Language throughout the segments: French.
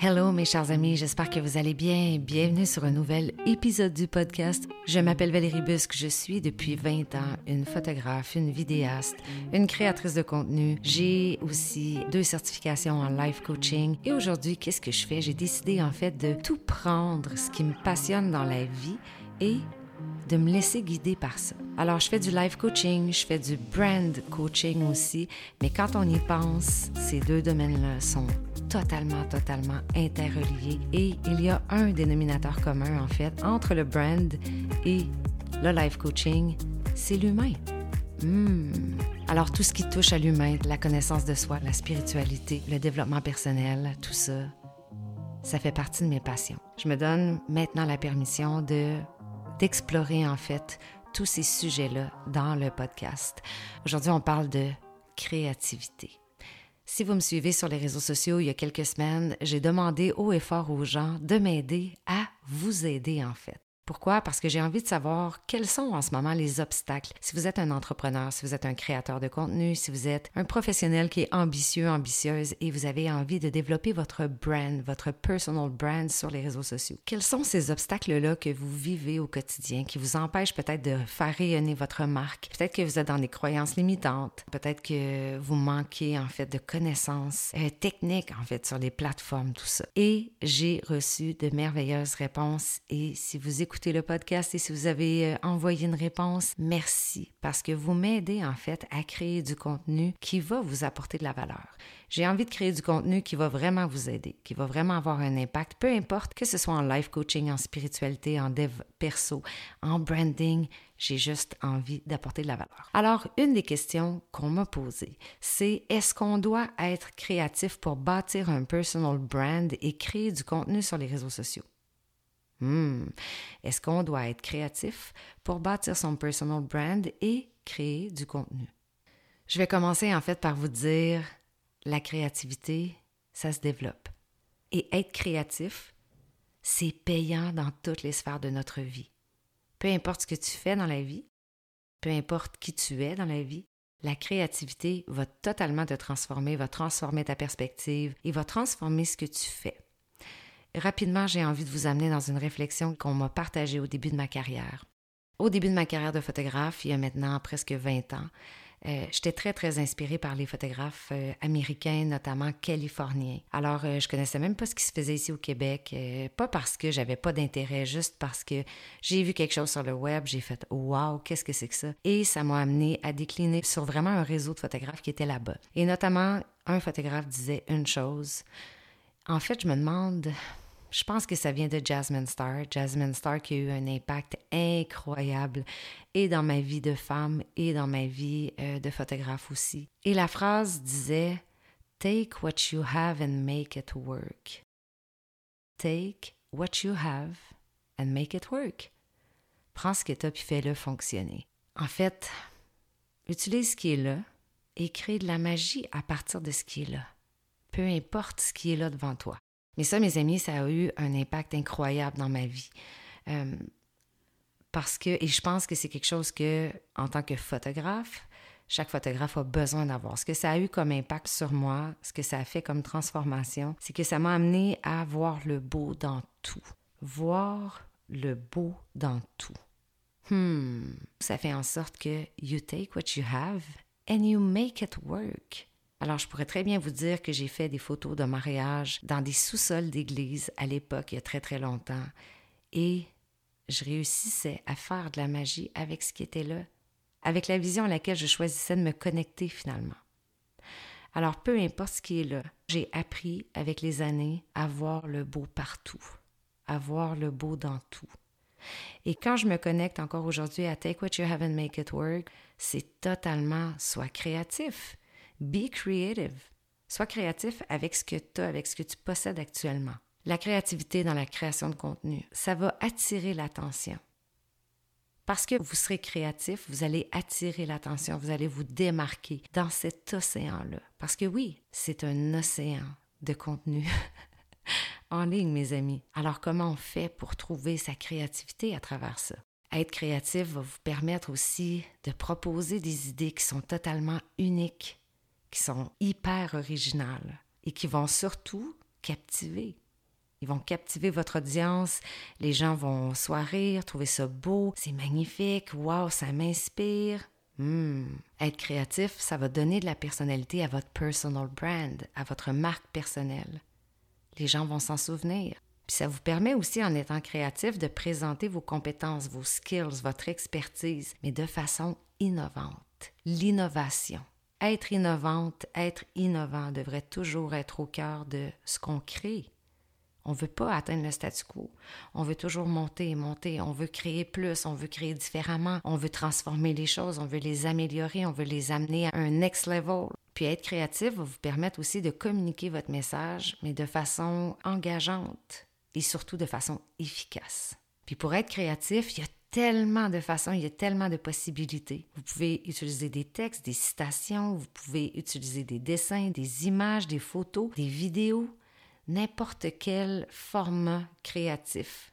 Hello mes chers amis, j'espère que vous allez bien. Bienvenue sur un nouvel épisode du podcast. Je m'appelle Valérie Busque, je suis depuis 20 ans une photographe, une vidéaste, une créatrice de contenu. J'ai aussi deux certifications en life coaching et aujourd'hui, qu'est-ce que je fais? J'ai décidé en fait de tout prendre ce qui me passionne dans la vie et de me laisser guider par ça. Alors, je fais du life coaching, je fais du brand coaching aussi, mais quand on y pense, ces deux domaines-là sont totalement, totalement interreliés et il y a un dénominateur commun, en fait, entre le brand et le life coaching, c'est l'humain. Hmm. Alors, tout ce qui touche à l'humain, la connaissance de soi, la spiritualité, le développement personnel, tout ça, ça fait partie de mes passions. Je me donne maintenant la permission de d'explorer en fait tous ces sujets-là dans le podcast. Aujourd'hui, on parle de créativité. Si vous me suivez sur les réseaux sociaux il y a quelques semaines, j'ai demandé haut et fort aux gens de m'aider à vous aider en fait. Pourquoi? Parce que j'ai envie de savoir quels sont en ce moment les obstacles. Si vous êtes un entrepreneur, si vous êtes un créateur de contenu, si vous êtes un professionnel qui est ambitieux, ambitieuse et vous avez envie de développer votre brand, votre personal brand sur les réseaux sociaux. Quels sont ces obstacles-là que vous vivez au quotidien qui vous empêchent peut-être de faire rayonner votre marque? Peut-être que vous êtes dans des croyances limitantes. Peut-être que vous manquez en fait de connaissances euh, techniques en fait sur les plateformes, tout ça. Et j'ai reçu de merveilleuses réponses et si vous écoutez le podcast et si vous avez euh, envoyé une réponse, merci parce que vous m'aidez en fait à créer du contenu qui va vous apporter de la valeur. J'ai envie de créer du contenu qui va vraiment vous aider, qui va vraiment avoir un impact, peu importe que ce soit en life coaching, en spiritualité, en dev perso, en branding, j'ai juste envie d'apporter de la valeur. Alors, une des questions qu'on m'a posées, c'est est-ce qu'on doit être créatif pour bâtir un personal brand et créer du contenu sur les réseaux sociaux? Hmm. Est-ce qu'on doit être créatif pour bâtir son personal brand et créer du contenu? Je vais commencer en fait par vous dire, la créativité, ça se développe. Et être créatif, c'est payant dans toutes les sphères de notre vie. Peu importe ce que tu fais dans la vie, peu importe qui tu es dans la vie, la créativité va totalement te transformer, va transformer ta perspective et va transformer ce que tu fais. Rapidement, j'ai envie de vous amener dans une réflexion qu'on m'a partagée au début de ma carrière. Au début de ma carrière de photographe, il y a maintenant presque 20 ans, euh, j'étais très, très inspirée par les photographes euh, américains, notamment californiens. Alors, euh, je connaissais même pas ce qui se faisait ici au Québec, pas parce que j'avais pas d'intérêt, juste parce que j'ai vu quelque chose sur le web, j'ai fait « Wow, qu'est-ce que c'est que ça? » Et ça m'a amené à décliner sur vraiment un réseau de photographes qui était là-bas. Et notamment, un photographe disait une chose. En fait, je me demande je pense que ça vient de Jasmine Star. Jasmine Star qui a eu un impact incroyable et dans ma vie de femme et dans ma vie euh, de photographe aussi. Et la phrase disait Take what you have and make it work. Take what you have and make it work. Prends ce que tu puis fais-le fonctionner. En fait, utilise ce qui est là et crée de la magie à partir de ce qui est là. Peu importe ce qui est là devant toi. Mais ça, mes amis, ça a eu un impact incroyable dans ma vie. Euh, parce que, et je pense que c'est quelque chose que, en tant que photographe, chaque photographe a besoin d'avoir. Ce que ça a eu comme impact sur moi, ce que ça a fait comme transformation, c'est que ça m'a amené à voir le beau dans tout. Voir le beau dans tout. Hmm. Ça fait en sorte que you take what you have and you make it work. Alors, je pourrais très bien vous dire que j'ai fait des photos de mariage dans des sous-sols d'église à l'époque, il y a très très longtemps, et je réussissais à faire de la magie avec ce qui était là, avec la vision à laquelle je choisissais de me connecter finalement. Alors, peu importe ce qui est là, j'ai appris avec les années à voir le beau partout, à voir le beau dans tout. Et quand je me connecte encore aujourd'hui à Take What You Have and Make It Work, c'est totalement soit créatif, Be creative. Sois créatif avec ce que tu as, avec ce que tu possèdes actuellement. La créativité dans la création de contenu, ça va attirer l'attention. Parce que vous serez créatif, vous allez attirer l'attention, vous allez vous démarquer dans cet océan-là. Parce que oui, c'est un océan de contenu en ligne, mes amis. Alors comment on fait pour trouver sa créativité à travers ça? Être créatif va vous permettre aussi de proposer des idées qui sont totalement uniques, qui sont hyper originales et qui vont surtout captiver. Ils vont captiver votre audience, les gens vont sourire, trouver ça beau, c'est magnifique, wow, ça m'inspire. Hmm. Être créatif, ça va donner de la personnalité à votre personal brand, à votre marque personnelle. Les gens vont s'en souvenir. Puis ça vous permet aussi, en étant créatif, de présenter vos compétences, vos skills, votre expertise, mais de façon innovante. L'innovation. Être innovante, être innovant devrait toujours être au cœur de ce qu'on crée. On ne veut pas atteindre le statu quo. On veut toujours monter, monter. On veut créer plus, on veut créer différemment. On veut transformer les choses, on veut les améliorer, on veut les amener à un next level. Puis être créatif va vous permettre aussi de communiquer votre message, mais de façon engageante et surtout de façon efficace. Puis pour être créatif, il y a tellement de façons, il y a tellement de possibilités. Vous pouvez utiliser des textes, des citations, vous pouvez utiliser des dessins, des images, des photos, des vidéos, n'importe quel format créatif.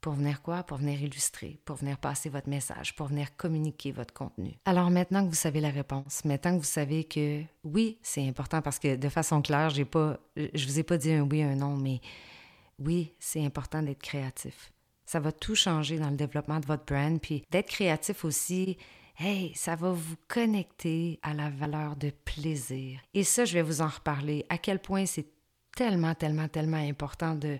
Pour venir quoi? Pour venir illustrer, pour venir passer votre message, pour venir communiquer votre contenu. Alors maintenant que vous savez la réponse, maintenant que vous savez que oui, c'est important parce que de façon claire, j'ai pas, je vous ai pas dit un oui, un non, mais oui, c'est important d'être créatif. Ça va tout changer dans le développement de votre brand. Puis d'être créatif aussi, hey, ça va vous connecter à la valeur de plaisir. Et ça, je vais vous en reparler. À quel point c'est tellement, tellement, tellement important de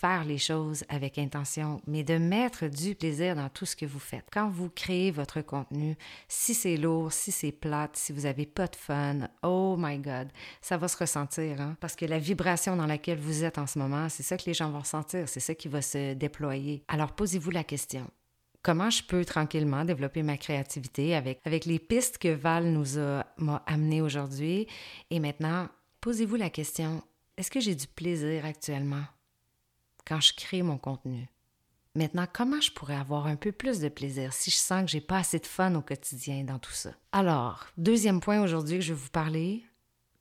faire les choses avec intention, mais de mettre du plaisir dans tout ce que vous faites. Quand vous créez votre contenu, si c'est lourd, si c'est plate, si vous n'avez pas de fun, oh my God, ça va se ressentir, hein? parce que la vibration dans laquelle vous êtes en ce moment, c'est ça que les gens vont ressentir, c'est ça qui va se déployer. Alors posez-vous la question. Comment je peux tranquillement développer ma créativité avec, avec les pistes que Val nous a m'a amenées aujourd'hui? Et maintenant, posez-vous la question, est-ce que j'ai du plaisir actuellement? Quand je crée mon contenu. Maintenant, comment je pourrais avoir un peu plus de plaisir si je sens que j'ai pas assez de fun au quotidien dans tout ça? Alors, deuxième point aujourd'hui que je vais vous parler,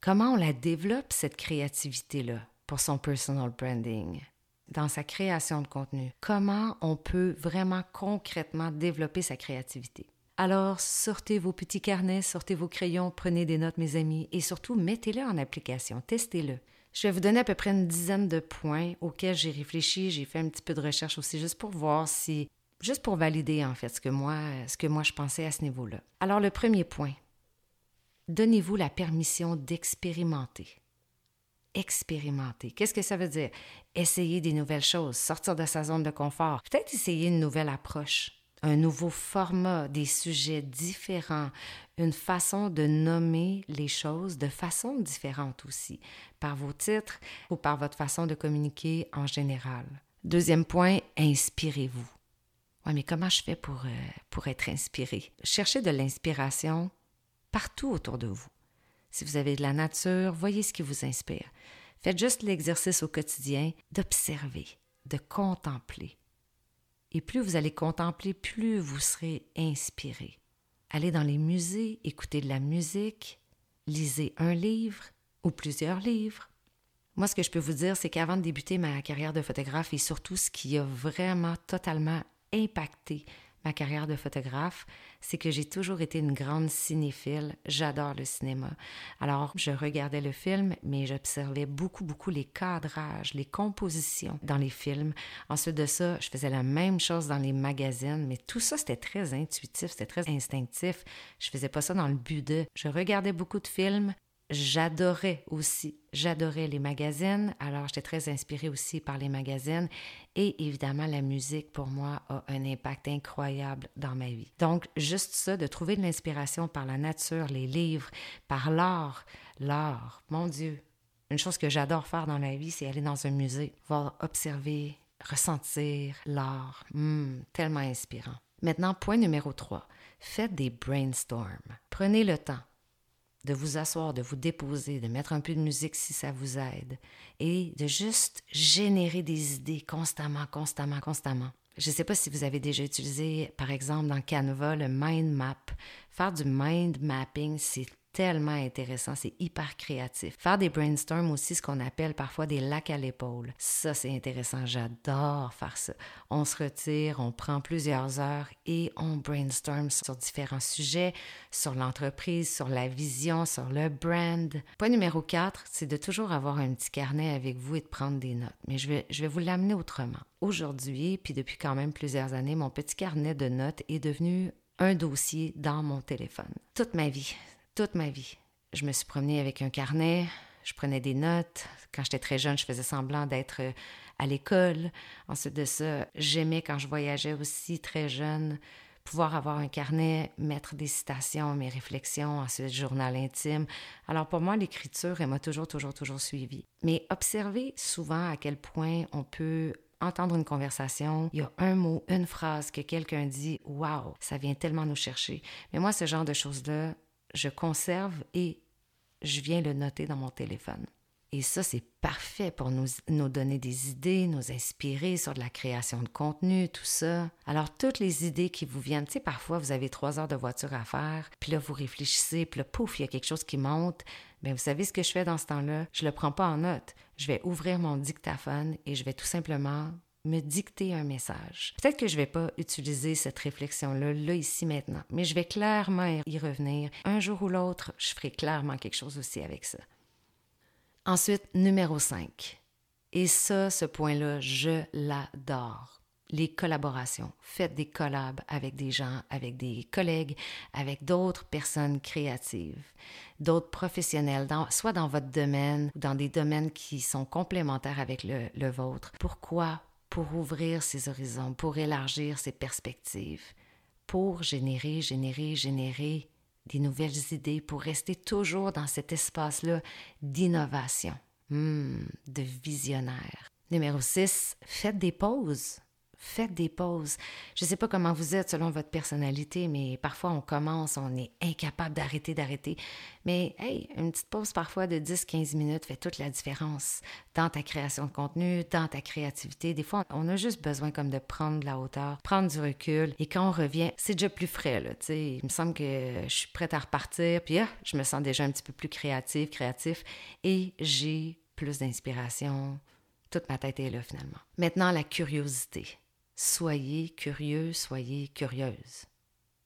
comment on la développe, cette créativité-là, pour son personal branding, dans sa création de contenu? Comment on peut vraiment concrètement développer sa créativité? Alors, sortez vos petits carnets, sortez vos crayons, prenez des notes, mes amis, et surtout, mettez-le en application, testez-le. Je vais vous donner à peu près une dizaine de points auxquels j'ai réfléchi. J'ai fait un petit peu de recherche aussi juste pour voir si, juste pour valider en fait ce que moi, ce que moi je pensais à ce niveau-là. Alors le premier point, donnez-vous la permission d'expérimenter. Expérimenter. Qu'est-ce que ça veut dire? Essayer des nouvelles choses, sortir de sa zone de confort, peut-être essayer une nouvelle approche un nouveau format, des sujets différents, une façon de nommer les choses de façon différente aussi, par vos titres ou par votre façon de communiquer en général. Deuxième point, inspirez-vous. Oui, mais comment je fais pour, euh, pour être inspiré? Cherchez de l'inspiration partout autour de vous. Si vous avez de la nature, voyez ce qui vous inspire. Faites juste l'exercice au quotidien d'observer, de contempler. Et plus vous allez contempler, plus vous serez inspiré. Allez dans les musées, écoutez de la musique, lisez un livre ou plusieurs livres. Moi, ce que je peux vous dire, c'est qu'avant de débuter ma carrière de photographe et surtout ce qui a vraiment totalement impacté ma carrière de photographe, c'est que j'ai toujours été une grande cinéphile. J'adore le cinéma. Alors, je regardais le film, mais j'observais beaucoup, beaucoup les cadrages, les compositions dans les films. Ensuite de ça, je faisais la même chose dans les magazines, mais tout ça, c'était très intuitif, c'était très instinctif. Je faisais pas ça dans le but de. Je regardais beaucoup de films, J'adorais aussi, j'adorais les magazines, alors j'étais très inspirée aussi par les magazines et évidemment la musique pour moi a un impact incroyable dans ma vie. Donc juste ça, de trouver de l'inspiration par la nature, les livres, par l'art, l'art, mon Dieu, une chose que j'adore faire dans la vie, c'est aller dans un musée, voir, observer, ressentir l'art, hmm, tellement inspirant. Maintenant, point numéro 3, faites des brainstorms. Prenez le temps de vous asseoir, de vous déposer, de mettre un peu de musique si ça vous aide, et de juste générer des idées constamment, constamment, constamment. Je ne sais pas si vous avez déjà utilisé, par exemple, dans Canva, le mind map. Faire du mind mapping, c'est tellement intéressant, c'est hyper créatif. Faire des brainstorms aussi, ce qu'on appelle parfois des lacs à l'épaule. Ça, c'est intéressant. J'adore faire ça. On se retire, on prend plusieurs heures et on brainstorm sur différents sujets, sur l'entreprise, sur la vision, sur le brand. Point numéro 4, c'est de toujours avoir un petit carnet avec vous et de prendre des notes. Mais je vais, je vais vous l'amener autrement. Aujourd'hui, puis depuis quand même plusieurs années, mon petit carnet de notes est devenu un dossier dans mon téléphone. Toute ma vie, toute ma vie. Je me suis promenée avec un carnet, je prenais des notes. Quand j'étais très jeune, je faisais semblant d'être euh, à l'école. Ensuite de ça, j'aimais quand je voyageais aussi très jeune, pouvoir avoir un carnet, mettre des citations, mes réflexions, ensuite journal intime. Alors pour moi, l'écriture, elle m'a toujours, toujours, toujours suivi. Mais observer souvent à quel point on peut entendre une conversation, il y a un mot, une phrase que quelqu'un dit, waouh, ça vient tellement nous chercher. Mais moi, ce genre de choses-là, je conserve et je viens le noter dans mon téléphone. Et ça, c'est parfait pour nous, nous, donner des idées, nous inspirer sur de la création de contenu, tout ça. Alors, toutes les idées qui vous viennent, tu sais, parfois, vous avez trois heures de voiture à faire, puis là, vous réfléchissez, puis là, pouf, il y a quelque chose qui monte. Bien, vous savez ce que je fais dans ce temps-là? Je ne le prends pas en note. Je vais ouvrir mon dictaphone et je vais tout simplement me dicter un message. Peut-être que je vais pas utiliser cette réflexion-là, là, ici, maintenant, mais je vais clairement y revenir. Un jour ou l'autre, je ferai clairement quelque chose aussi avec ça. Ensuite, numéro 5. Et ça, ce point-là, je l'adore. Les collaborations. Faites des collabs avec des gens, avec des collègues, avec d'autres personnes créatives, d'autres professionnels, soit dans votre domaine ou dans des domaines qui sont complémentaires avec le vôtre. Pourquoi? Pour ouvrir ses horizons, pour élargir ses perspectives, pour générer, générer, générer des nouvelles idées pour rester toujours dans cet espace-là d'innovation, hmm, de visionnaire. Numéro 6, faites des pauses. Faites des pauses. Je ne sais pas comment vous êtes selon votre personnalité, mais parfois on commence, on est incapable d'arrêter, d'arrêter. Mais hey, une petite pause parfois de 10-15 minutes fait toute la différence dans ta création de contenu, dans ta créativité. Des fois, on a juste besoin comme de prendre de la hauteur, prendre du recul. Et quand on revient, c'est déjà plus frais. Là, il me semble que je suis prête à repartir. Puis ah, je me sens déjà un petit peu plus créative, créatif. Et j'ai plus d'inspiration. Toute ma tête est là finalement. Maintenant, la curiosité. Soyez curieux, soyez curieuse.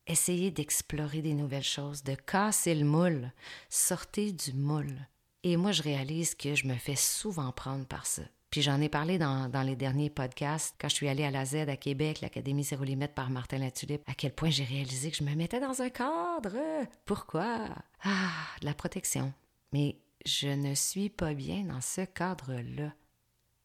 Essayez d'explorer des nouvelles choses, de casser le moule. Sortez du moule. Et moi, je réalise que je me fais souvent prendre par ça. Puis j'en ai parlé dans, les derniers podcasts, quand je suis allée à la Z à Québec, l'Académie Zéro Limite par Martin Latulippe, à quel point j'ai réalisé que je me mettais dans un cadre. Pourquoi? Ah, de la protection. Mais je ne suis pas bien dans ce cadre-là.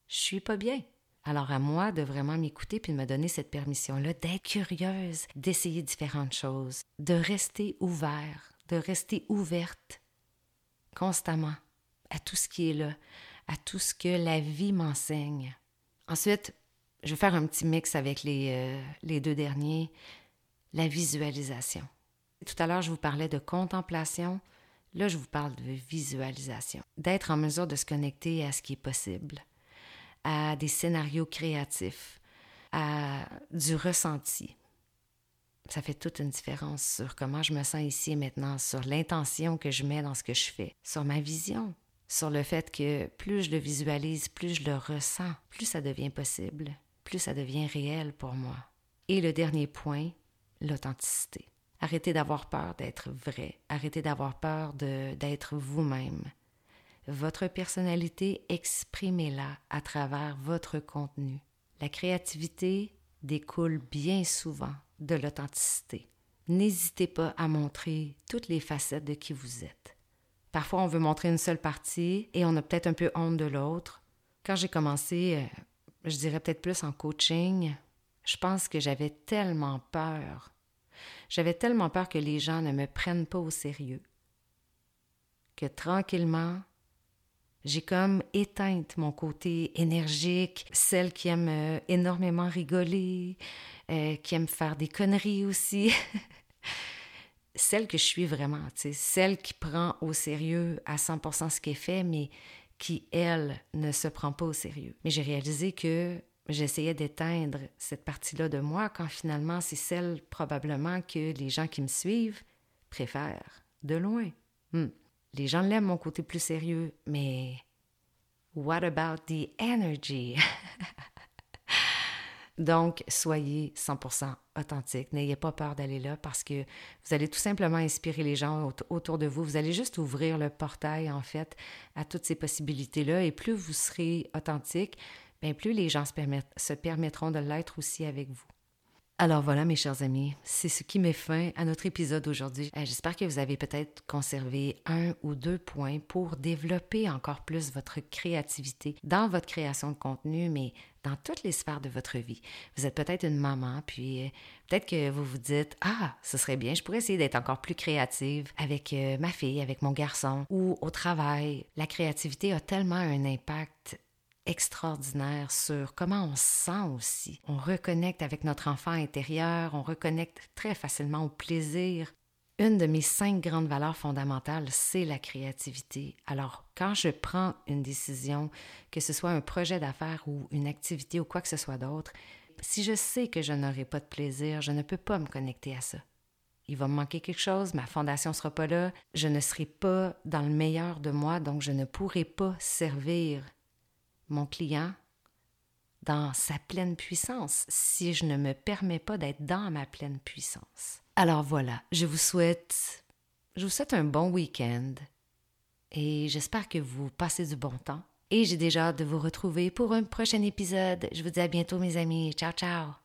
Je suis pas bien. Alors à moi de vraiment m'écouter puis de me donner cette permission-là, d'être curieuse, d'essayer différentes choses, de rester ouvert, de rester ouverte constamment à tout ce qui est là, à tout ce que la vie m'enseigne. Ensuite, je vais faire un petit mix avec les, euh, les deux derniers, la visualisation. Tout à l'heure, je vous parlais de contemplation. Là, je vous parle de visualisation, d'être en mesure de se connecter à ce qui est possible, à des scénarios créatifs, à du ressenti. Ça fait toute une différence sur comment je me sens ici et maintenant, sur l'intention que je mets dans ce que je fais, sur ma vision, sur le fait que plus je le visualise, plus je le ressens, plus ça devient possible, plus ça devient réel pour moi. Et le dernier point, l'authenticité. Arrêtez d'avoir peur d'être vrai, arrêtez d'avoir peur d'être vous-même, votre personnalité, exprimez-la à travers votre contenu. La créativité découle bien souvent de l'authenticité. N'hésitez pas à montrer toutes les facettes de qui vous êtes. Parfois, on veut montrer une seule partie et on a peut-être un peu honte de l'autre. Quand j'ai commencé, euh, je dirais peut-être plus en coaching, je pense que j'avais tellement peur. J'avais tellement peur que les gens ne me prennent pas au sérieux que tranquillement, j'ai comme éteinte mon côté énergique, celle qui aime euh, énormément rigoler, euh, qui aime faire des conneries aussi. celle que je suis vraiment, celle qui prend au sérieux à 100% ce qui est fait, mais qui, elle, ne se prend pas au sérieux. Mais j'ai réalisé que j'essayais d'éteindre cette partie-là de moi quand finalement c'est celle probablement que les gens qui me suivent préfèrent, de loin. Hmm. Les gens l'aiment, mon côté plus sérieux, mais what about the energy? Donc, soyez 100% authentique. N'ayez pas peur d'aller là parce que vous allez tout simplement inspirer les gens autour de vous. Vous allez juste ouvrir le portail, en fait, à toutes ces possibilités-là. Et plus vous serez authentique, bien plus les gens se, se permettront de l'être aussi avec vous. Alors voilà, mes chers amis, c'est ce qui met fin à notre épisode aujourd'hui. Euh, j'espère que vous avez peut-être conservé un ou deux points pour développer encore plus votre créativité dans votre création de contenu, mais dans toutes les sphères de votre vie. Vous êtes peut-être une maman, puis euh, peut-être que vous vous dites Ah, ce serait bien, je pourrais essayer d'être encore plus créative avec euh, ma fille, avec mon garçon ou au travail. La créativité a tellement un impact extraordinaire sur comment on se sent aussi. On reconnecte avec notre enfant intérieur, on reconnecte très facilement au plaisir. Une de mes cinq grandes valeurs fondamentales, c'est la créativité. Alors, quand je prends une décision, que ce soit un projet d'affaires ou une activité ou quoi que ce soit d'autre, si je sais que je n'aurai pas de plaisir, je ne peux pas me connecter à ça. Il va me manquer quelque chose, ma fondation ne sera pas là, je ne serai pas dans le meilleur de moi, donc je ne pourrai pas servir mon client dans sa pleine puissance si je ne me permets pas d'être dans ma pleine puissance. Alors voilà, je vous souhaite je vous souhaite un bon week-end et j'espère que vous passez du bon temps. Et j'ai déjà hâte de vous retrouver pour un prochain épisode. Je vous dis à bientôt mes amis. Ciao ciao.